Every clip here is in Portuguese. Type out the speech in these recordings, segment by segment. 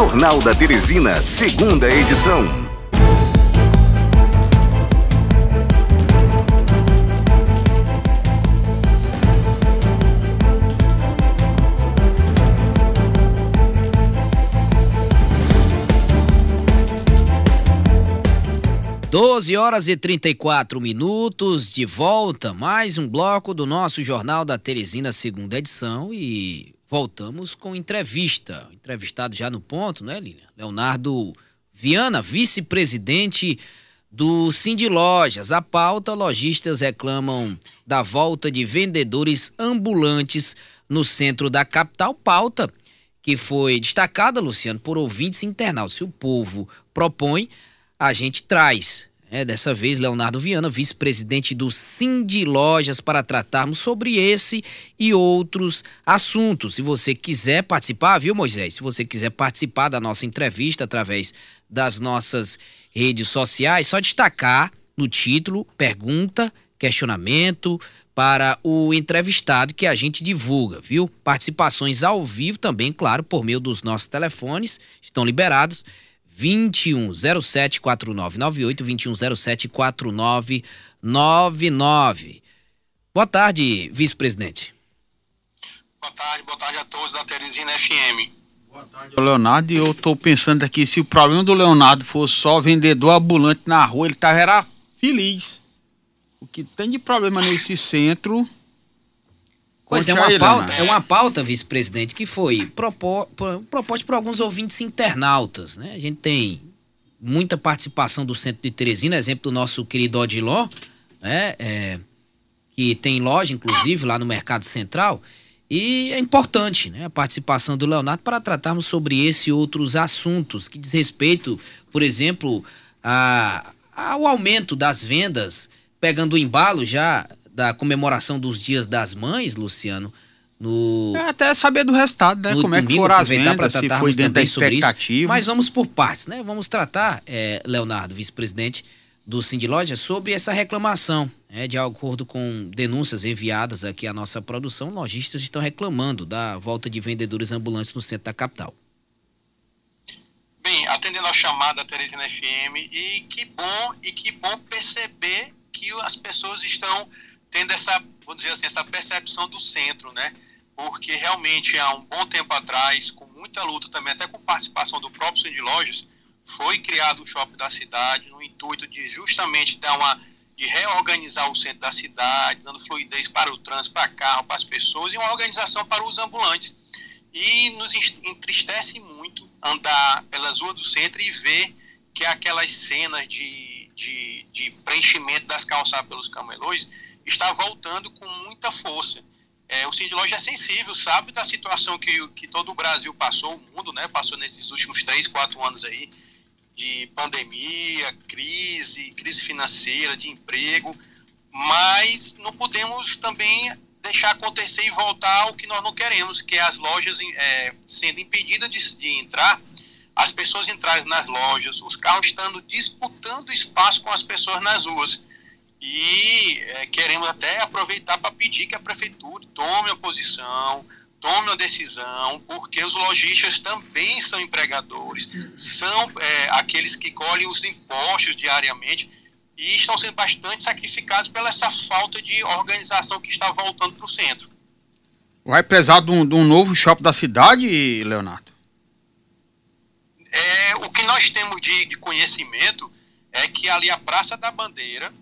Jornal da Teresina, segunda edição. Doze horas e 34 minutos, de volta, mais um bloco do nosso Jornal da Teresina, segunda edição, e voltamos com entrevista. Entrevistado já no ponto, né, Lilian? Leonardo Viana, vice-presidente do Cindy Lojas. A pauta, lojistas reclamam da volta de vendedores ambulantes no centro da capital. Pauta que foi destacada, Luciano, por ouvintes internautas. Se o povo propõe, a gente traz. É, dessa vez, Leonardo Viana, vice-presidente do Cindy Lojas, para tratarmos sobre esse e outros assuntos. Se você quiser participar, viu, Moisés? Se você quiser participar da nossa entrevista através das nossas redes sociais, só destacar no título pergunta, questionamento para o entrevistado que a gente divulga, viu? Participações ao vivo também, claro, por meio dos nossos telefones, estão liberados 2107 4998 2107 4999. Boa tarde, vice-presidente. Boa tarde, boa tarde a todos da Teresina FM. Boa tarde, Leonardo. Eu estou pensando aqui, se o problema do Leonardo fosse só vendedor ambulante na rua, ele tava era feliz. O que tem de problema nesse centro Pois é, uma pauta, é uma pauta, vice-presidente, que foi proposta por alguns ouvintes internautas. Né? A gente tem muita participação do centro de Teresina, exemplo do nosso querido Odilon, né? É, que tem loja, inclusive, lá no Mercado Central. E é importante né, a participação do Leonardo para tratarmos sobre esse e outros assuntos que diz respeito, por exemplo, a, ao aumento das vendas, pegando o embalo já da comemoração dos Dias das Mães, Luciano, no é até saber do resultado, né? Como é que foram as vendas, se foi dentro da expectativa. Mas vamos por partes, né? Vamos tratar, é, Leonardo, vice-presidente do Cindy Loja, sobre essa reclamação. É, de acordo com denúncias enviadas aqui à nossa produção, lojistas estão reclamando da volta de vendedores ambulantes no centro da capital. Bem, atendendo a chamada da Teresina FM, e que bom, e que bom perceber que as pessoas estão tendo essa, vamos dizer assim, essa percepção do centro, né? Porque realmente há um bom tempo atrás, com muita luta também, até com participação do próprio Centro de Lojas, foi criado o shopping da cidade no intuito de justamente dar uma de reorganizar o centro da cidade, dando fluidez para o trânsito, para carro, para as pessoas e uma organização para os ambulantes. E nos entristece muito andar pelas ruas do centro e ver que aquelas cenas de, de, de preenchimento das calçadas pelos camelões está voltando com muita força. É, o Cindy Loja é sensível, sabe da situação que, que todo o Brasil passou, o mundo né, passou nesses últimos três, quatro anos aí, de pandemia, crise, crise financeira, de emprego, mas não podemos também deixar acontecer e voltar ao que nós não queremos, que é as lojas é, sendo impedidas de, de entrar, as pessoas entrarem nas lojas, os carros estando disputando espaço com as pessoas nas ruas. E é, queremos até aproveitar para pedir que a prefeitura tome a posição, tome uma decisão, porque os lojistas também são empregadores, são é, aqueles que colhem os impostos diariamente e estão sendo bastante sacrificados pela essa falta de organização que está voltando para o centro. Vai precisar de um, de um, novo shopping da cidade, Leonardo? É, o que nós temos de, de conhecimento é que ali a Praça da Bandeira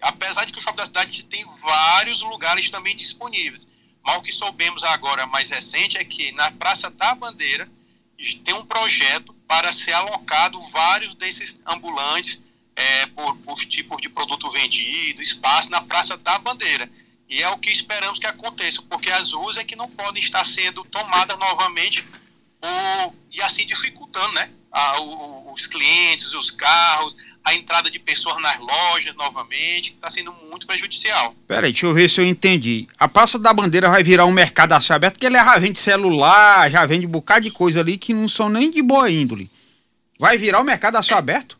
Apesar de que o Shopping da Cidade tem vários lugares também disponíveis. Mas o que soubemos agora, mais recente, é que na Praça da Bandeira tem um projeto para ser alocado vários desses ambulantes é, por, por tipos de produto vendido, espaço na Praça da Bandeira. E é o que esperamos que aconteça, porque as ruas é que não podem estar sendo tomadas novamente e assim dificultando né, a, o, os clientes, os carros, a entrada de pessoas nas lojas novamente, que está sendo muito prejudicial. Peraí, deixa eu ver se eu entendi. A Praça da Bandeira vai virar um mercado a céu aberto, porque ele já vende celular, já vende um bocado de coisa ali que não são nem de boa índole. Vai virar um mercado a céu é, aberto?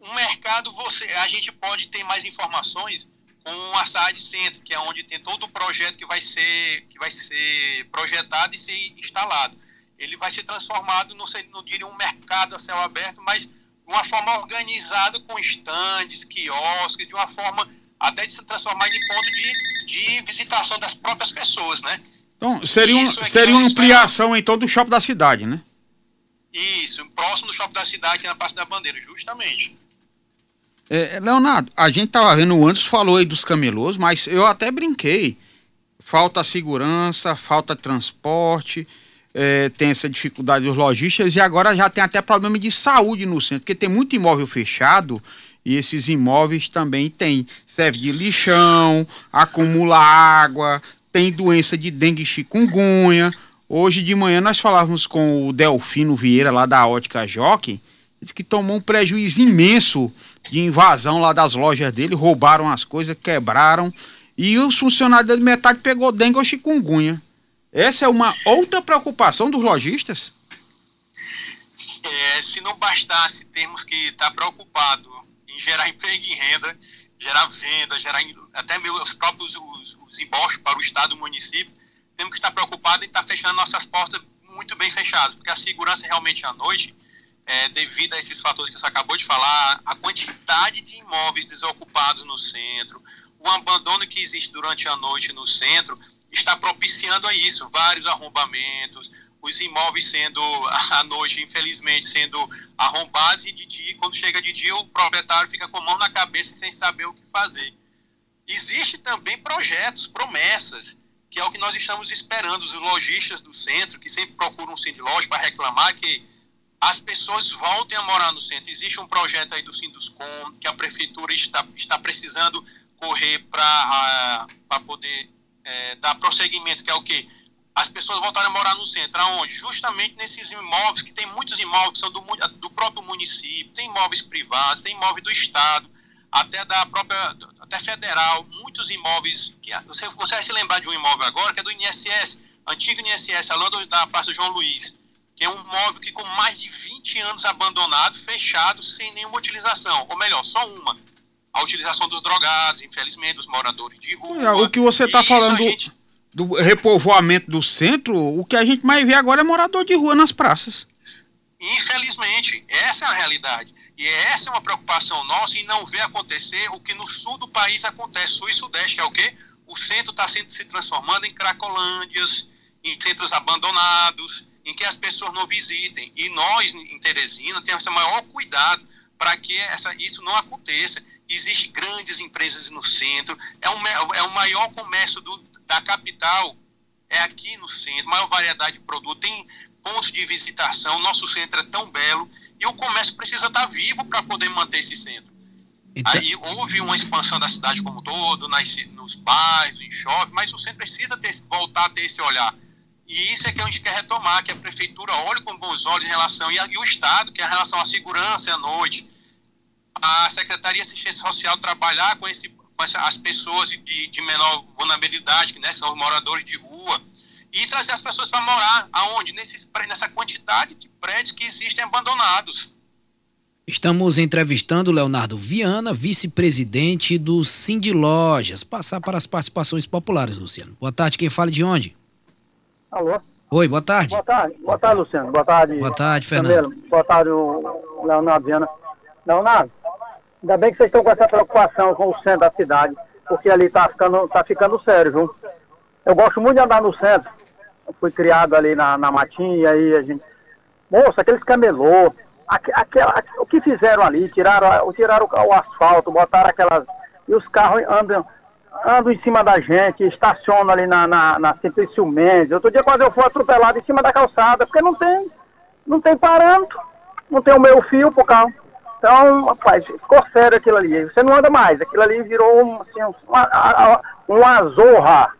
Um mercado, você, a gente pode ter mais informações com a SAD Centro, que é onde tem todo o projeto que vai ser, que vai ser projetado e ser instalado ele vai ser transformado, não, sei, não diria um mercado a céu aberto, mas de uma forma organizada com estandes, quiosques, de uma forma até de se transformar em ponto de, de visitação das próprias pessoas, né? Então, seria, um, é seria uma ampliação então do shopping da cidade, né? Isso, próximo do shopping da cidade, na Praça da Bandeira, justamente. É, Leonardo, a gente tava vendo, o Anderson falou aí dos camelôs, mas eu até brinquei. Falta segurança, falta transporte, é, tem essa dificuldade dos lojistas e agora já tem até problema de saúde no centro, porque tem muito imóvel fechado e esses imóveis também tem, serve de lixão, acumula água, tem doença de dengue chikungunya. Hoje de manhã nós falávamos com o Delfino Vieira lá da Ótica Jockey, que tomou um prejuízo imenso de invasão lá das lojas dele, roubaram as coisas, quebraram e os funcionários dele metade pegou dengue ou chikungunya. Essa é uma outra preocupação dos lojistas? É, se não bastasse termos que estar tá preocupado em gerar emprego e renda, gerar venda, gerar até mesmo os próprios os, os impostos para o Estado e o município, temos que estar preocupados em estar fechando nossas portas muito bem fechadas, porque a segurança realmente à noite, é, devido a esses fatores que você acabou de falar, a quantidade de imóveis desocupados no centro, o abandono que existe durante a noite no centro, está propiciando a isso, vários arrombamentos, os imóveis sendo, à noite, infelizmente, sendo arrombados, e de dia, quando chega de dia, o proprietário fica com a mão na cabeça sem saber o que fazer. Existe também projetos, promessas, que é o que nós estamos esperando, os lojistas do centro, que sempre procuram um loja para reclamar que as pessoas voltem a morar no centro. Existe um projeto aí do Sinduscom, que a prefeitura está, está precisando correr para poder é, dar prosseguimento, que é o quê? As pessoas voltarem a morar no centro. Aonde? Justamente nesses imóveis, que tem muitos imóveis que são do, do próprio município, tem imóveis privados, tem imóveis do Estado, até da própria, até federal, muitos imóveis, que você, você vai se lembrar de um imóvel agora, que é do INSS, antigo INSS, além da Praça João Luiz, que é um imóvel que com mais de 20 anos abandonado, fechado, sem nenhuma utilização, ou melhor, só uma, a utilização dos drogados, infelizmente, dos moradores de rua. O que você está falando gente... do repovoamento do centro, o que a gente mais vê agora é morador de rua nas praças. Infelizmente, essa é a realidade. E essa é uma preocupação nossa em não ver acontecer o que no sul do país acontece, sul e sudeste, é o quê? O centro está se transformando em cracolândias, em centros abandonados, em que as pessoas não visitem. E nós, em Teresina, temos o maior cuidado para que essa, isso não aconteça. Existem grandes empresas no centro, é o, é o maior comércio do, da capital, é aqui no centro, maior variedade de produtos, tem pontos de visitação, nosso centro é tão belo, e o comércio precisa estar vivo para poder manter esse centro. Então... Aí houve uma expansão da cidade como um todo, nas, nos bairros, em shopping, mas o centro precisa ter, voltar a ter esse olhar. E isso é que a gente quer retomar, que a prefeitura olhe com bons olhos em relação, e, a, e o Estado, que é em relação à segurança à noite, a Secretaria de Assistência Social trabalhar com, esse, com essa, as pessoas de, de menor vulnerabilidade, que né, são os moradores de rua, e trazer as pessoas para morar aonde? Nesses, nessa quantidade de prédios que existem abandonados. Estamos entrevistando Leonardo Viana, vice-presidente do Cindy Lojas. Passar para as participações populares, Luciano. Boa tarde, quem fala de onde? Alô? Oi, boa tarde. Boa tarde, boa tarde, Luciano. Boa tarde. Boa tarde, Fernando. Boa tarde, Leonardo Viana. Leonardo, Ainda bem que vocês estão com essa preocupação com o centro da cidade, porque ali está ficando, tá ficando sério, viu? Eu gosto muito de andar no centro. Eu fui criado ali na, na matinha, aí a gente. Moça, aqueles camelô, aquela, o que fizeram ali, tiraram, tiraram o, o asfalto, botaram aquelas. E os carros andam, andam em cima da gente, estacionam ali na, na, na Simplício Mendes. Outro dia quase eu fui atropelado em cima da calçada, porque não tem, não tem parâmetro, não tem o meio fio pro carro. Então, rapaz, ficou sério aquilo ali. Você não anda mais. Aquilo ali virou assim, uma, uma zorra.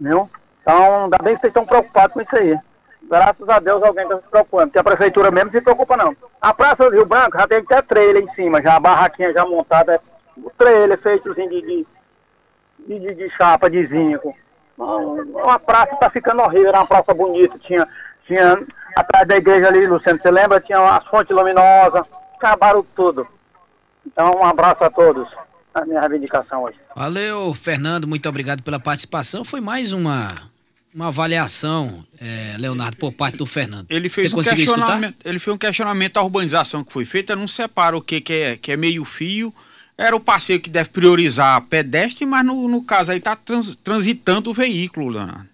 Viu? Então, ainda bem que vocês estão preocupados com isso aí. Graças a Deus alguém está se preocupando. Porque a prefeitura mesmo se preocupa não. A Praça do Rio Branco já tem até trailer em cima, já a barraquinha já montada. O trailer feito assim, de, de, de, de chapa, de zinco. Então, a praça está ficando horrível, era uma praça bonita. Tinha, tinha atrás da igreja ali, Luciano, você lembra? Tinha as fontes luminosas acabaram tudo. Então, um abraço a todos. A minha reivindicação hoje. Valeu, Fernando. Muito obrigado pela participação. Foi mais uma uma avaliação, é, Leonardo, por parte do Fernando. Ele fez, um questionamento, ele fez um questionamento à urbanização que foi feita, não separa o que, que, é, que é meio fio. Era o passeio que deve priorizar pedestre, mas no, no caso aí está trans, transitando o veículo, Leonardo.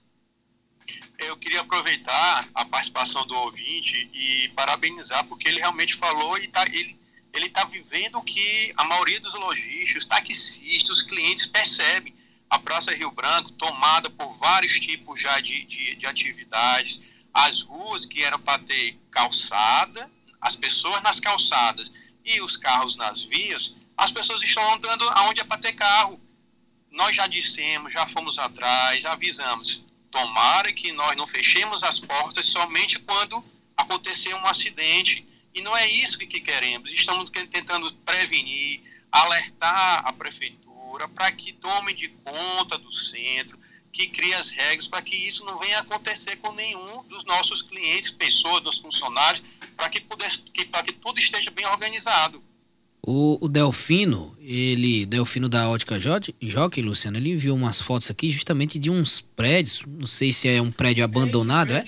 Aproveitar a participação do ouvinte e parabenizar, porque ele realmente falou e tá, ele ele está vivendo o que a maioria dos lojistas, taxistas, os clientes percebem a Praça Rio Branco tomada por vários tipos já de, de, de atividades, as ruas que eram para ter calçada, as pessoas nas calçadas e os carros nas vias, as pessoas estão andando aonde é para ter carro. Nós já dissemos, já fomos atrás, avisamos. Tomara que nós não fechemos as portas somente quando acontecer um acidente. E não é isso que queremos. Estamos tentando prevenir, alertar a prefeitura para que tome de conta do centro, que crie as regras para que isso não venha acontecer com nenhum dos nossos clientes, pessoas, dos funcionários, para que, que, que tudo esteja bem organizado. O, o, Delfino, ele, Delfino da Ótica Jockey, Luciano, ele enviou umas fotos aqui justamente de uns prédios, não sei se é um prédio abandonado, é?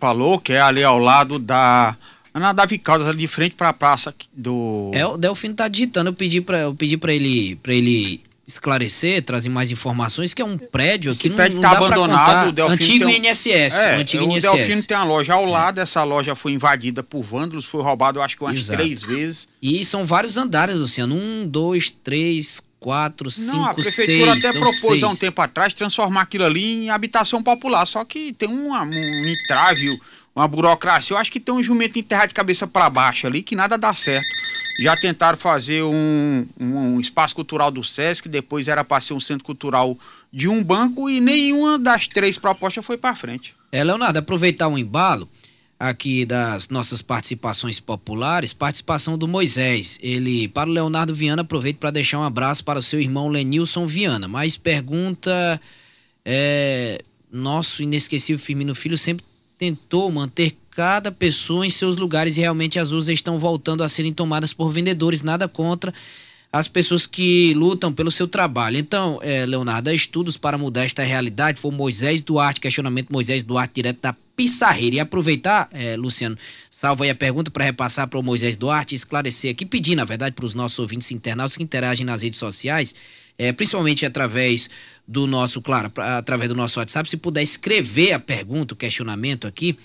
Falou que é ali ao lado da na Davi Caldas, ali de frente para a praça do. É, o Delfino tá digitando, eu pedi para eu pedi para ele para ele esclarecer, trazer mais informações, que é um prédio que não, prédio não tá abandonado, o antigo um... INSS, é, o antigo o INSS. Delfino tem uma loja ao lado, é. essa loja foi invadida por vândalos, foi roubado eu acho que umas Exato. três vezes. E são vários andares, Luciano, um, dois, três, quatro, cinco, Não, a prefeitura seis, até propôs seis. há um tempo atrás transformar aquilo ali em habitação popular, só que tem um, um entrave, uma burocracia, eu acho que tem um jumento enterrado de cabeça para baixo ali, que nada dá certo. Já tentaram fazer um, um, espaço cultural do Sesc, depois era para ser um centro cultural de um banco e nenhuma das três propostas foi para frente. É, Leonardo, aproveitar um embalo aqui das nossas participações populares, participação do Moisés. Ele, para o Leonardo Viana, aproveito para deixar um abraço para o seu irmão Lenilson Viana. Mas pergunta, é, nosso inesquecível Firmino Filho sempre tentou manter cada pessoa em seus lugares e realmente as ruas estão voltando a serem tomadas por vendedores, nada contra as pessoas que lutam pelo seu trabalho. Então, é, Leonardo, há estudos para mudar esta realidade. Foi Moisés Duarte, questionamento Moisés Duarte, direto da Pissarreira. E aproveitar, é, Luciano, salvo aí a pergunta para repassar para o Moisés Duarte esclarecer aqui, pedir, na verdade, para os nossos ouvintes internautas que interagem nas redes sociais, é, principalmente através do nosso, claro, pra, através do nosso WhatsApp, se puder escrever a pergunta, o questionamento aqui,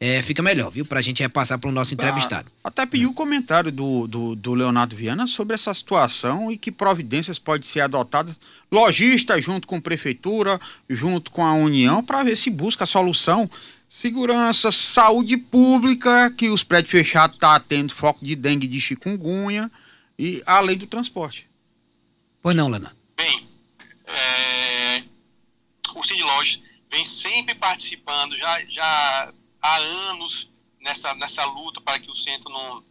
é, fica melhor, viu? Para a gente repassar para o nosso entrevistado. Até pediu o um comentário do, do, do, Leonardo Viana sobre essa situação e que providências podem ser adotadas, lojista junto com a prefeitura, junto com a União, para ver se busca a solução. Segurança, saúde pública, que os prédios fechados estão tá tendo foco de dengue de chikungunya, e além do transporte. Pois não, Leonardo. Bem, é, o Cid Lojas vem sempre participando, já, já há anos nessa, nessa luta para que o centro não,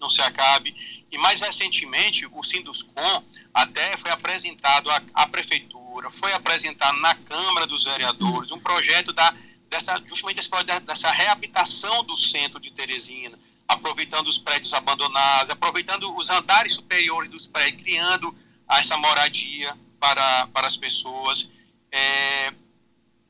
não se acabe. E mais recentemente, o Sinduscom até foi apresentado à, à prefeitura, foi apresentado na Câmara dos Vereadores um projeto da, dessa, justamente dessa reabilitação do centro de Teresina, aproveitando os prédios abandonados, aproveitando os andares superiores dos prédios, criando essa moradia para, para as pessoas. É,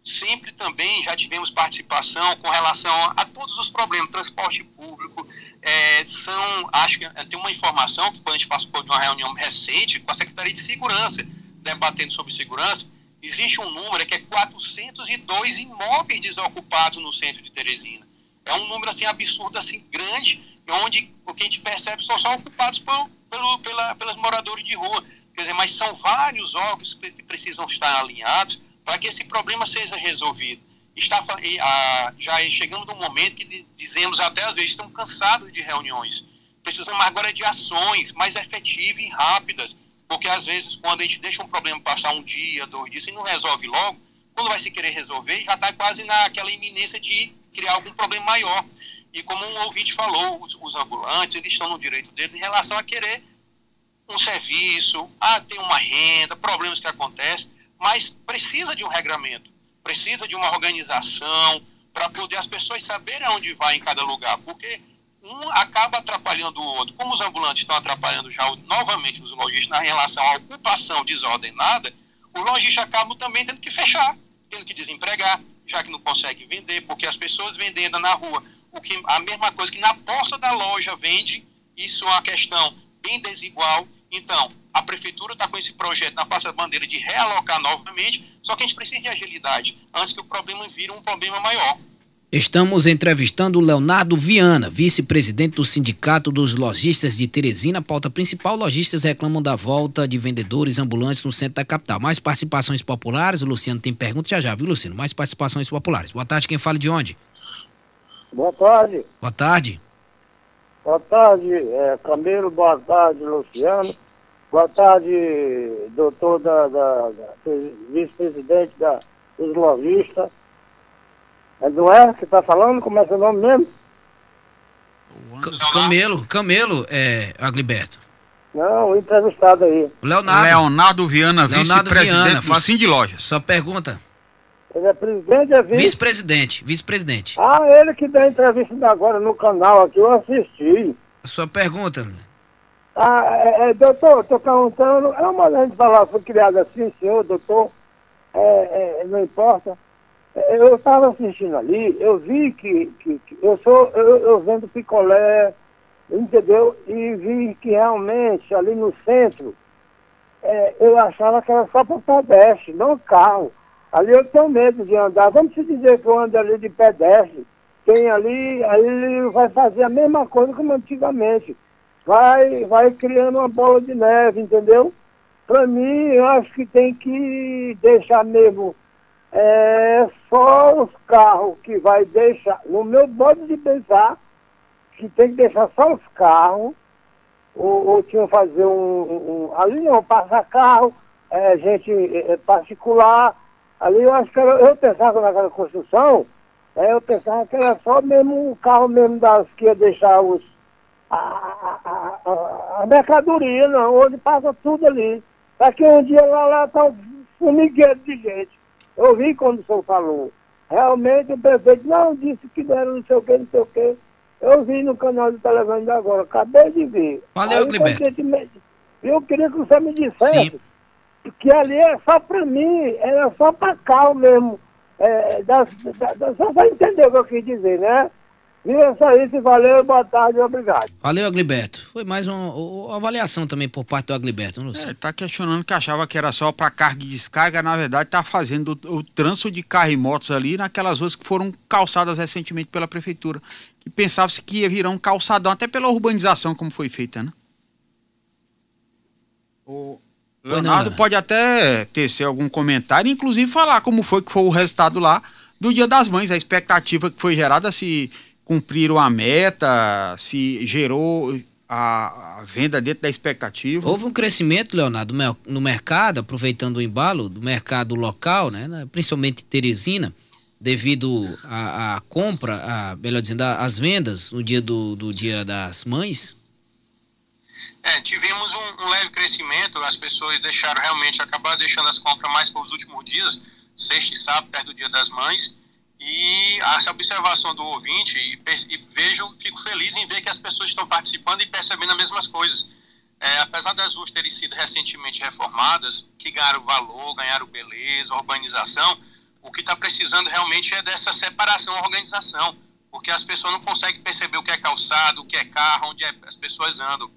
sempre também já tivemos participação com relação a, todos os problemas, transporte público, é, são, acho que tem uma informação que quando a gente participou de uma reunião recente com a Secretaria de Segurança, debatendo sobre segurança, existe um número que é 402 imóveis desocupados no centro de Teresina. É um número assim absurdo, assim grande, onde o que a gente percebe são só ocupados por, pelo, pela, pelos moradores de rua. Quer dizer, mas são vários órgãos que precisam estar alinhados para que esse problema seja resolvido. Está, já chegamos num momento que dizemos até às vezes estamos cansados de reuniões. Precisamos agora de ações mais efetivas e rápidas, porque às vezes quando a gente deixa um problema passar um dia, dois dias e não resolve logo, quando vai se querer resolver, já está quase naquela iminência de criar algum problema maior. E como um ouvinte falou, os, os ambulantes, eles estão no direito deles em relação a querer um serviço, a ter uma renda, problemas que acontecem mas precisa de um regramento, precisa de uma organização para poder as pessoas saberem aonde vai em cada lugar, porque um acaba atrapalhando o outro. Como os ambulantes estão atrapalhando já novamente os lojistas na relação à ocupação desordenada, os lojistas acabam também tendo que fechar, tendo que desempregar. já que não consegue vender, porque as pessoas vendendo na rua, o que, a mesma coisa que na porta da loja vende, isso é uma questão bem desigual. Então, a prefeitura está com esse projeto na Praça Bandeira de realocar novamente, só que a gente precisa de agilidade, antes que o problema vire um problema maior. Estamos entrevistando o Leonardo Viana, vice-presidente do Sindicato dos Lojistas de Teresina. Pauta principal: lojistas reclamam da volta de vendedores ambulantes no centro da capital. Mais participações populares? O Luciano tem pergunta já já, viu, Luciano? Mais participações populares. Boa tarde, quem fala de onde? Boa tarde. Boa tarde. Boa tarde, é, Camilo. Boa tarde, Luciano. Boa tarde, doutor da, da, da vice-presidente da, dos lojistas. É do é que está falando? Como é seu nome mesmo? Camelo, Camelo, é, Agliberto. Não, o entrevistado aí. Leonardo. Leonardo Viana, vice-presidente do Sim de Lojas. Sua pergunta. Ele é presidente, é vice? Vice-presidente, vice-presidente. Ah, ele que deu entrevista agora no canal aqui, eu assisti. A sua pergunta. Ah, é, é, doutor, estou perguntando, é uma gente falar, foi criado assim, senhor, doutor, é, é, não importa. Eu estava assistindo ali, eu vi que, que, que eu sou, eu, eu, vendo picolé, entendeu? E vi que realmente ali no centro, é, eu achava que era só para pedestre, não carro. Ali eu tenho medo de andar. Vamos se dizer que eu ando ali de pedestre. Tem ali, aí ele vai fazer a mesma coisa como antigamente. Vai, vai criando uma bola de neve, entendeu? Para mim, eu acho que tem que deixar mesmo é só os carros que vai deixar, no meu modo de pensar, que tem que deixar só os carros, ou, ou tinham fazer um, um, ali não, passa carro, é, gente é, particular, ali eu acho que era, eu pensava naquela construção, é, eu pensava que era só mesmo o carro mesmo das que ia deixar os a, a, a, a mercadoria, não, onde passa tudo ali. Daqui um dia lá, lá tá um formigueiro de gente. Eu vi quando o senhor falou. Realmente o prefeito não disse que deram não sei o que, não sei o que. Eu vi no canal televisão ainda agora, acabei de ver. Valeu, Cliberto. Eu queria que você me dissesse Sim. que ali é só para mim, era só para cá mesmo. É, das, das, só para entender o que eu quis dizer, né? E é isso, valeu, boa tarde, obrigado. Valeu, Agliberto. Foi mais uma, uma avaliação também por parte do Agliberto, não sei. É, tá questionando que achava que era só para carga e descarga, na verdade tá fazendo o, o trânsito de carro e motos ali naquelas ruas que foram calçadas recentemente pela prefeitura. E pensava-se que ia virar um calçadão, até pela urbanização como foi feita, né? O Leonardo não, pode até tecer algum comentário, inclusive falar como foi que foi o resultado lá do Dia das Mães, a expectativa que foi gerada se cumpriram a meta, se gerou a, a, venda dentro da expectativa. Houve um crescimento, Leonardo, no mercado, aproveitando o embalo do mercado local, né, né principalmente Teresina, devido à compra, a, melhor dizendo, às vendas no dia do, do Dia das Mães? É, tivemos um, um, leve crescimento, as pessoas deixaram realmente, acabaram deixando as compras mais para os últimos dias, sexta e sábado, perto do Dia das Mães, e essa observação do ouvinte, e, e, vejo, fico feliz em ver que as pessoas estão participando e percebendo as mesmas coisas. É, apesar das ruas terem sido recentemente reformadas, que ganharam valor, ganharam beleza, urbanização, o que está precisando realmente é dessa separação, organização, porque as pessoas não conseguem perceber o que é calçado, o que é carro, onde é, as pessoas andam.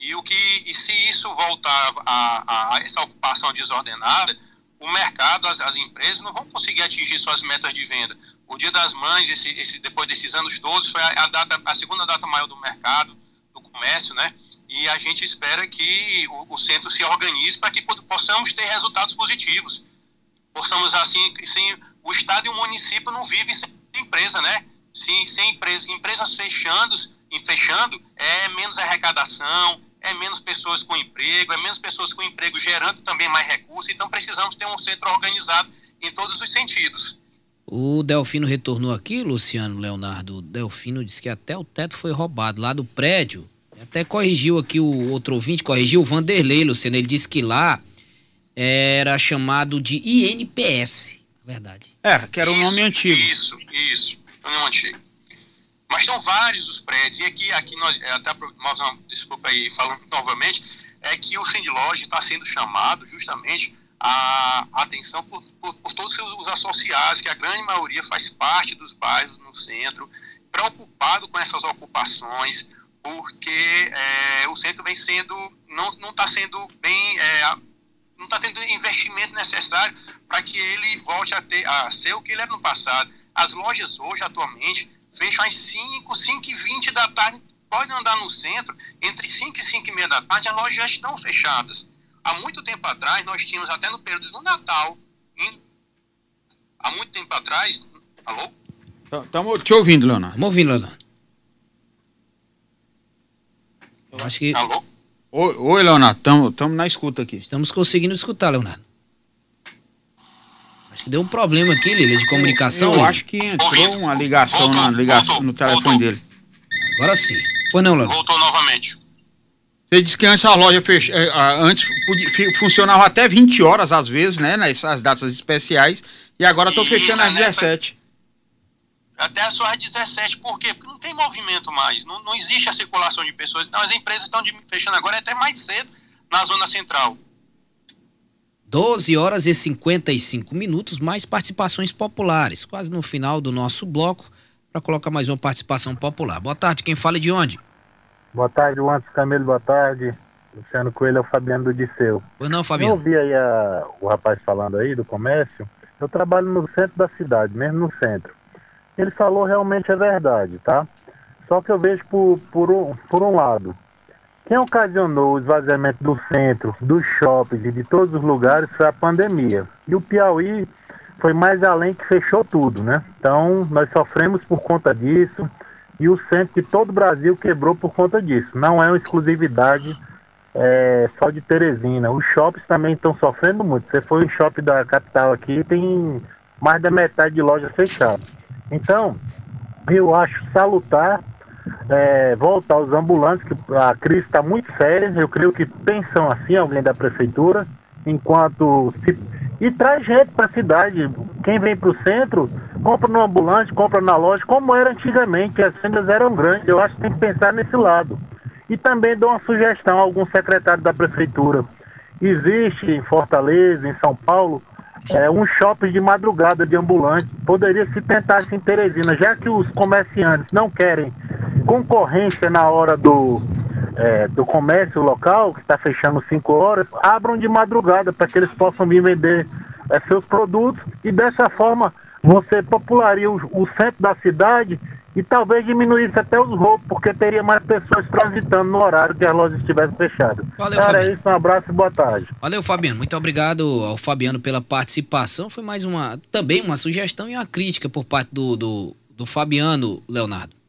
E, o que, e se isso voltar a, a essa ocupação desordenada, o mercado, as, as, empresas não vão conseguir atingir suas metas de venda. O Dia das Mães, esse, esse, depois desses anos todos, foi a, a, data, a segunda data maior do mercado, do comércio, né? E a gente espera que o, o centro se organize para que possamos ter resultados positivos. Possamos, assim, sem, o Estado e o município não vivem sem empresa, né? Sem, sem empresa, empresas fechando, fechando, é menos arrecadação, é menos pessoas com emprego, é menos pessoas com emprego gerando também mais recursos, então precisamos ter um centro organizado em todos os sentidos. O Delfino retornou aqui, Luciano Leonardo. O Delfino disse que até o teto foi roubado lá do prédio. Até corrigiu aqui o outro ouvinte, corrigiu o Vanderlei, Luciano. Ele disse que lá era chamado de INPS, verdade. Era, que era o um nome antigo. Isso, isso, o nome antigo. Mas são vários os prédios, e aqui, aqui nós, é, até desculpa aí, falando novamente, é que o Sandlodge está sendo chamado justamente a atenção por, por, por, todos os associados, que a grande maioria faz parte dos bairros no centro, preocupado com essas ocupações, porque é, o centro vem sendo, não está sendo bem, é, não está tendo investimento necessário para que ele volte a, ter, a ser o que ele era no passado. As lojas hoje, atualmente, fecham às 5, 5 e 20 da tarde, pode andar no centro, entre 5 e 5 e meia da tarde, as lojas já estão fechadas. Há muito tempo atrás, nós tínhamos até no período do Natal, em, há muito tempo atrás, alô? Estamos te ouvindo, Leonardo. Estamos ouvindo, Leonardo. Eu acho que... Alô? Oi, oi Leonardo, estamos na escuta aqui. Estamos conseguindo escutar, Leonardo. Acho que deu um problema aqui, Lili, de comunicação. Eu, acho que entrou uma ligação voltou, na ligação voltou, no telefone voltou. dele. Agora sim. Pois não, Leonardo. Voltou novamente. Você disse que antes a loja fech... Eh, antes funcionava até 20 horas, às vezes, né? Nessas datas especiais. E agora estou fechando às 17. Até as suas 17. Por quê? Porque não tem movimento mais. Não, não existe a circulação de pessoas. Então as empresas estão fechando agora até mais cedo na zona central. 12 horas e 55 minutos, mais participações populares. Quase no final do nosso bloco, para colocar mais uma participação popular. Boa tarde, quem fala de onde? Boa tarde, Wantes Camilo, boa tarde. Luciano Coelho é o Fabiano do Disseu. Pois não, Fabiano. Eu ouvi aí a, o rapaz falando aí do comércio. Eu trabalho no centro da cidade, mesmo no centro. Ele falou realmente é verdade, tá? Só que eu vejo por, por, um, por um lado. Quem ocasionou o esvaziamento do centro, dos shoppings e de todos os lugares foi a pandemia. E o Piauí foi mais além que fechou tudo, né? Então, nós sofremos por conta disso e o centro de todo o Brasil quebrou por conta disso. Não é uma exclusividade é, só de Teresina. Os shoppings também estão sofrendo muito. Você foi em shopping da capital aqui, tem mais da metade de lojas fechadas. Então, eu acho salutar é, voltar aos ambulantes, que a crise está muito séria. Eu creio que pensam assim, alguém da prefeitura, enquanto se e traz gente para a cidade. Quem vem para o centro, compra no ambulante, compra na loja, como era antigamente, as vendas eram grandes. Eu acho que tem que pensar nesse lado. E também dou uma sugestão a algum secretário da prefeitura. Existe em Fortaleza, em São Paulo, é, um shopping de madrugada de ambulante. Poderia se tentar em Teresina, já que os comerciantes não querem concorrência na hora do, é, do comércio local, que está fechando 5 horas, abram de madrugada para que eles possam vir vender é, seus produtos e dessa forma você popularia o, o, centro da cidade e talvez diminuísse até os roubos, porque teria mais pessoas transitando no horário que as lojas estivessem fechadas. Valeu, Fabiano. é isso, um abraço e boa tarde. Valeu, Fabiano. Muito obrigado ao Fabiano pela participação. Foi mais uma, também uma sugestão e uma crítica por parte do, do, do Fabiano, Leonardo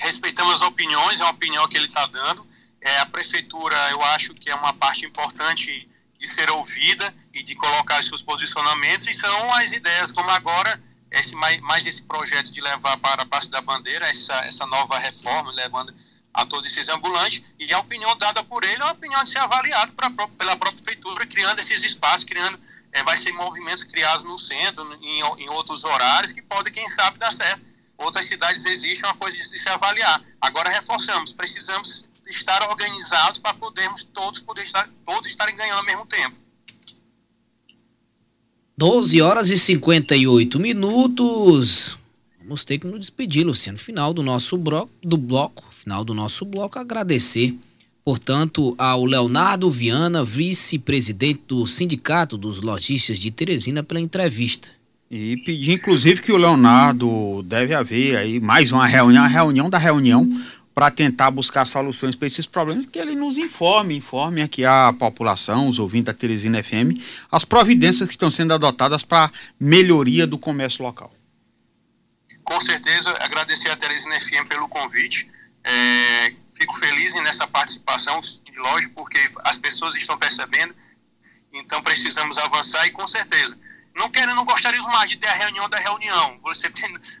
respeitamos as opiniões, é uma opinião que ele está dando. É, a prefeitura, eu acho que é uma parte importante de ser ouvida e de colocar seus posicionamentos, e são as ideias, como agora, esse, mais, mais esse projeto de levar para a Praça da Bandeira, essa, essa nova reforma, levando a todos esses ambulantes, e a opinião dada por ele é uma opinião de ser avaliada pela própria prefeitura, criando esses espaços, criando, é, vai ser movimentos criados no centro, em, em outros horários, que podem, quem sabe, dar certo outras cidades existe uma coisa de se avaliar. Agora reforçamos, precisamos estar organizados para podermos todos poder estar, todos estarem ganhando ao mesmo tempo. 12 horas e 58 minutos. Vamos ter que nos despedir, Luciano. Final do nosso bloco, do bloco, final do nosso bloco, agradecer, portanto, ao Leonardo Viana, vice-presidente do Sindicato dos Lojistas de Teresina, pela entrevista. E pedir, inclusive, que o Leonardo deve haver aí mais uma reunião, a reunião da reunião, para tentar buscar soluções para esses problemas, que ele nos informe, informe aqui a população, os ouvintes da Teresina FM, as providências que estão sendo adotadas para melhoria do comércio local. Com certeza, agradecer a Teresina FM pelo convite. É, fico feliz nessa participação, lógico, porque as pessoas estão percebendo, então precisamos avançar e com certeza não quero, não gostaríamos mais de ter a reunião da reunião. Você,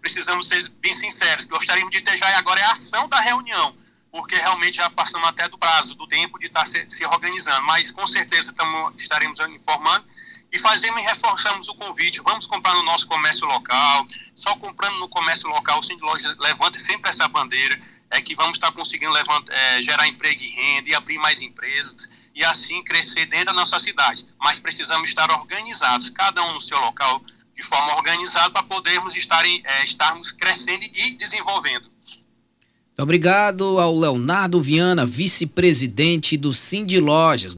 precisamos ser bem sinceros. Gostaríamos de ter já agora é a ação da reunião, porque realmente já passamos até do prazo, do tempo de estar se, se organizando. Mas com certeza tamo, estaremos informando e fazemos e reforçamos o convite. Vamos comprar no nosso comércio local. Só comprando no comércio local, o Cindy Loja levanta sempre essa bandeira. É que vamos estar conseguindo é, gerar emprego e renda e abrir mais empresas e assim crescer dentro da nossa cidade. Mas precisamos estar organizados, cada um no seu local, de forma organizada, para podermos estar em, é, estarmos crescendo e desenvolvendo. Muito obrigado ao Leonardo Viana, vice-presidente do Cindy Lojas.